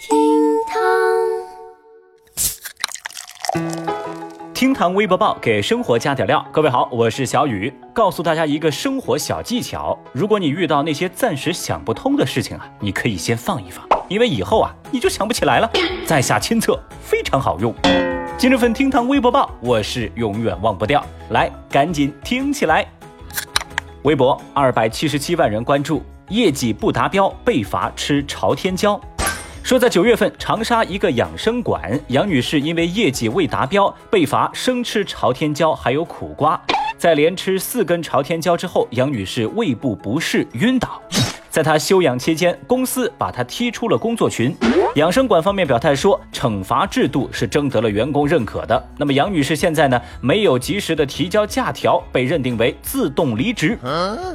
厅堂厅堂微博报给生活加点料。各位好，我是小雨，告诉大家一个生活小技巧。如果你遇到那些暂时想不通的事情啊，你可以先放一放，因为以后啊你就想不起来了。在下亲测，非常好用。今日份厅堂微博报，我是永远忘不掉。来，赶紧听起来。微博二百七十七万人关注，业绩不达标被罚吃朝天椒。说在九月份，长沙一个养生馆，杨女士因为业绩未达标，被罚生吃朝天椒还有苦瓜。在连吃四根朝天椒之后，杨女士胃部不适晕倒。在她休养期间，公司把她踢出了工作群。养生馆方面表态说，惩罚制度是征得了员工认可的。那么杨女士现在呢，没有及时的提交假条，被认定为自动离职。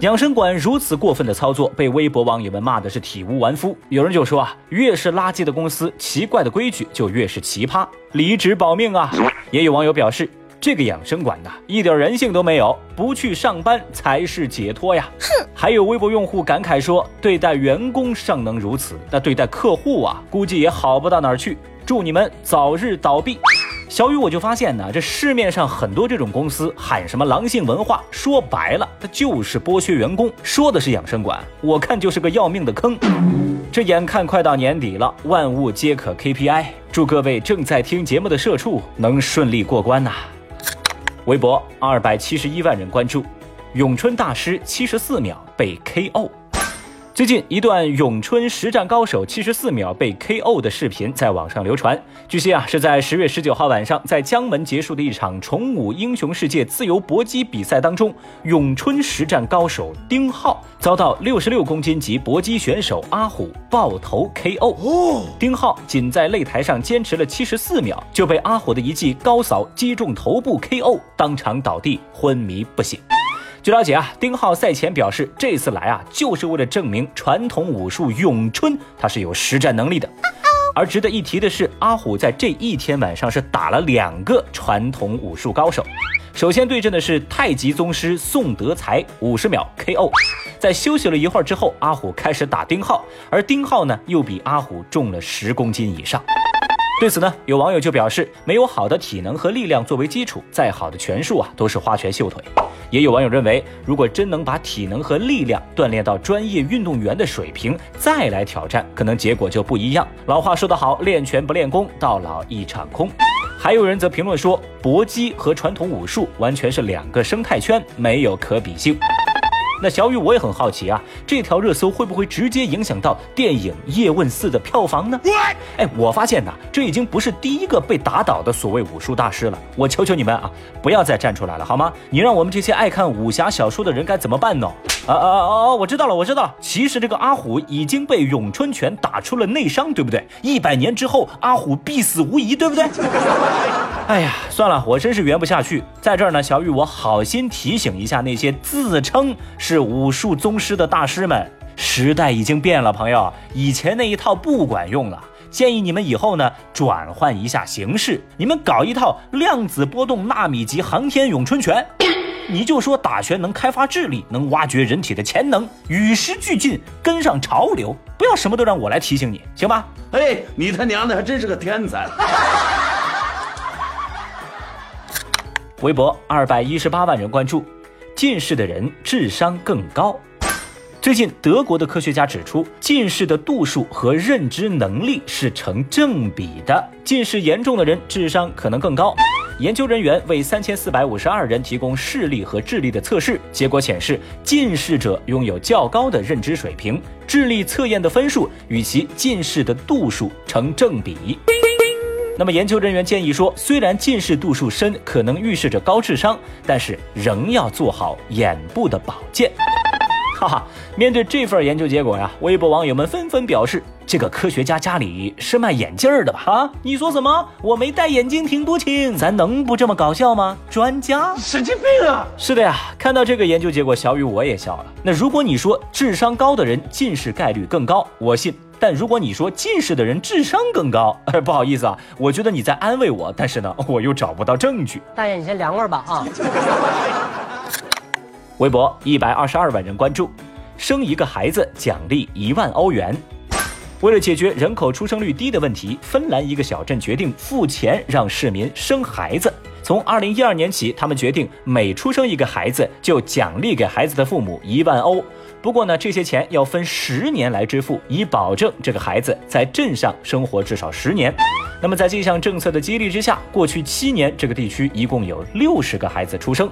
养生馆如此过分的操作，被微博网友们骂的是体无完肤。有人就说啊，越是垃圾的公司，奇怪的规矩就越是奇葩，离职保命啊。也有网友表示。这个养生馆呐，一点人性都没有，不去上班才是解脱呀！哼，还有微博用户感慨说，对待员工尚能如此，那对待客户啊，估计也好不到哪儿去。祝你们早日倒闭！小雨我就发现呢，这市面上很多这种公司喊什么狼性文化，说白了，它就是剥削员工。说的是养生馆，我看就是个要命的坑。这眼看快到年底了，万物皆可 KPI，祝各位正在听节目的社畜能顺利过关呐！微博二百七十一万人关注，咏春大师七十四秒被 KO。最近一段咏春实战高手七十四秒被 KO 的视频在网上流传。据悉啊，是在十月十九号晚上，在江门结束的一场崇武英雄世界自由搏击比赛当中，咏春实战高手丁浩遭到六十六公斤级搏击选手阿虎爆头 KO。哦，丁浩仅在擂台上坚持了七十四秒，就被阿虎的一记高扫击中头部 KO，当场倒地昏迷不醒。据了解啊，丁浩赛前表示，这次来啊，就是为了证明传统武术咏春他是有实战能力的。而值得一提的是，阿虎在这一天晚上是打了两个传统武术高手。首先对阵的是太极宗师宋德才，五十秒 KO。在休息了一会儿之后，阿虎开始打丁浩，而丁浩呢又比阿虎重了十公斤以上。对此呢，有网友就表示，没有好的体能和力量作为基础，再好的拳术啊，都是花拳绣腿。也有网友认为，如果真能把体能和力量锻炼到专业运动员的水平，再来挑战，可能结果就不一样。老话说得好，练拳不练功，到老一场空。还有人则评论说，搏击和传统武术完全是两个生态圈，没有可比性。那小雨我也很好奇啊，这条热搜会不会直接影响到电影《叶问四》的票房呢？哎，我发现呐，这已经不是第一个被打倒的所谓武术大师了。我求求你们啊，不要再站出来了好吗？你让我们这些爱看武侠小说的人该怎么办呢？啊啊啊啊！我知道了，我知道了。其实这个阿虎已经被咏春拳打出了内伤，对不对？一百年之后，阿虎必死无疑，对不对？哎呀，算了，我真是圆不下去。在这儿呢，小雨，我好心提醒一下那些自称是武术宗师的大师们，时代已经变了，朋友，以前那一套不管用了。建议你们以后呢，转换一下形式，你们搞一套量子波动纳米级航天咏春拳。你就说打拳能开发智力，能挖掘人体的潜能，与时俱进，跟上潮流，不要什么都让我来提醒你，行吧？哎，你他娘的还真是个天才！微博二百一十八万人关注，近视的人智商更高。最近，德国的科学家指出，近视的度数和认知能力是成正比的，近视严重的人智商可能更高。研究人员为三千四百五十二人提供视力和智力的测试，结果显示，近视者拥有较高的认知水平，智力测验的分数与其近视的度数成正比。那么，研究人员建议说，虽然近视度数深可能预示着高智商，但是仍要做好眼部的保健。哈哈，面对这份研究结果呀，微博网友们纷纷表示，这个科学家家里是卖眼镜的吧？啊，你说什么？我没戴眼镜听多清，咱能不这么搞笑吗？专家，神经病啊！是的呀，看到这个研究结果，小雨我也笑了。那如果你说智商高的人近视概率更高，我信。但如果你说近视的人智商更高，哎，不好意思啊，我觉得你在安慰我，但是呢，我又找不到证据。大爷，你先凉快吧啊！微博一百二十二万人关注，生一个孩子奖励一万欧元。为了解决人口出生率低的问题，芬兰一个小镇决定付钱让市民生孩子。从二零一二年起，他们决定每出生一个孩子就奖励给孩子的父母一万欧。不过呢，这些钱要分十年来支付，以保证这个孩子在镇上生活至少十年。那么在这项政策的激励之下，过去七年这个地区一共有六十个孩子出生。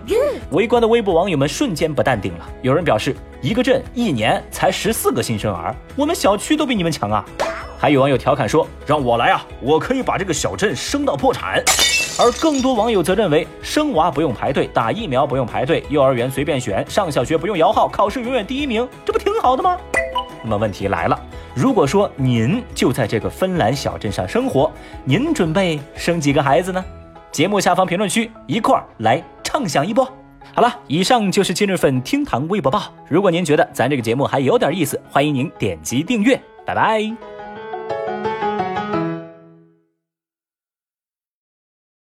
围观的微博网友们瞬间不淡定了，有人表示，一个镇一年才十四个新生儿，我们小区都比你们强啊！还有网友调侃说：“让我来啊，我可以把这个小镇生到破产。”而更多网友则认为，生娃不用排队，打疫苗不用排队，幼儿园随便选，上小学不用摇号，考试永远第一名，这不挺好的吗？那么问题来了，如果说您就在这个芬兰小镇上生活，您准备生几个孩子呢？节目下方评论区一块儿来畅想一波。好了，以上就是今日份厅堂微博报。如果您觉得咱这个节目还有点意思，欢迎您点击订阅。拜拜。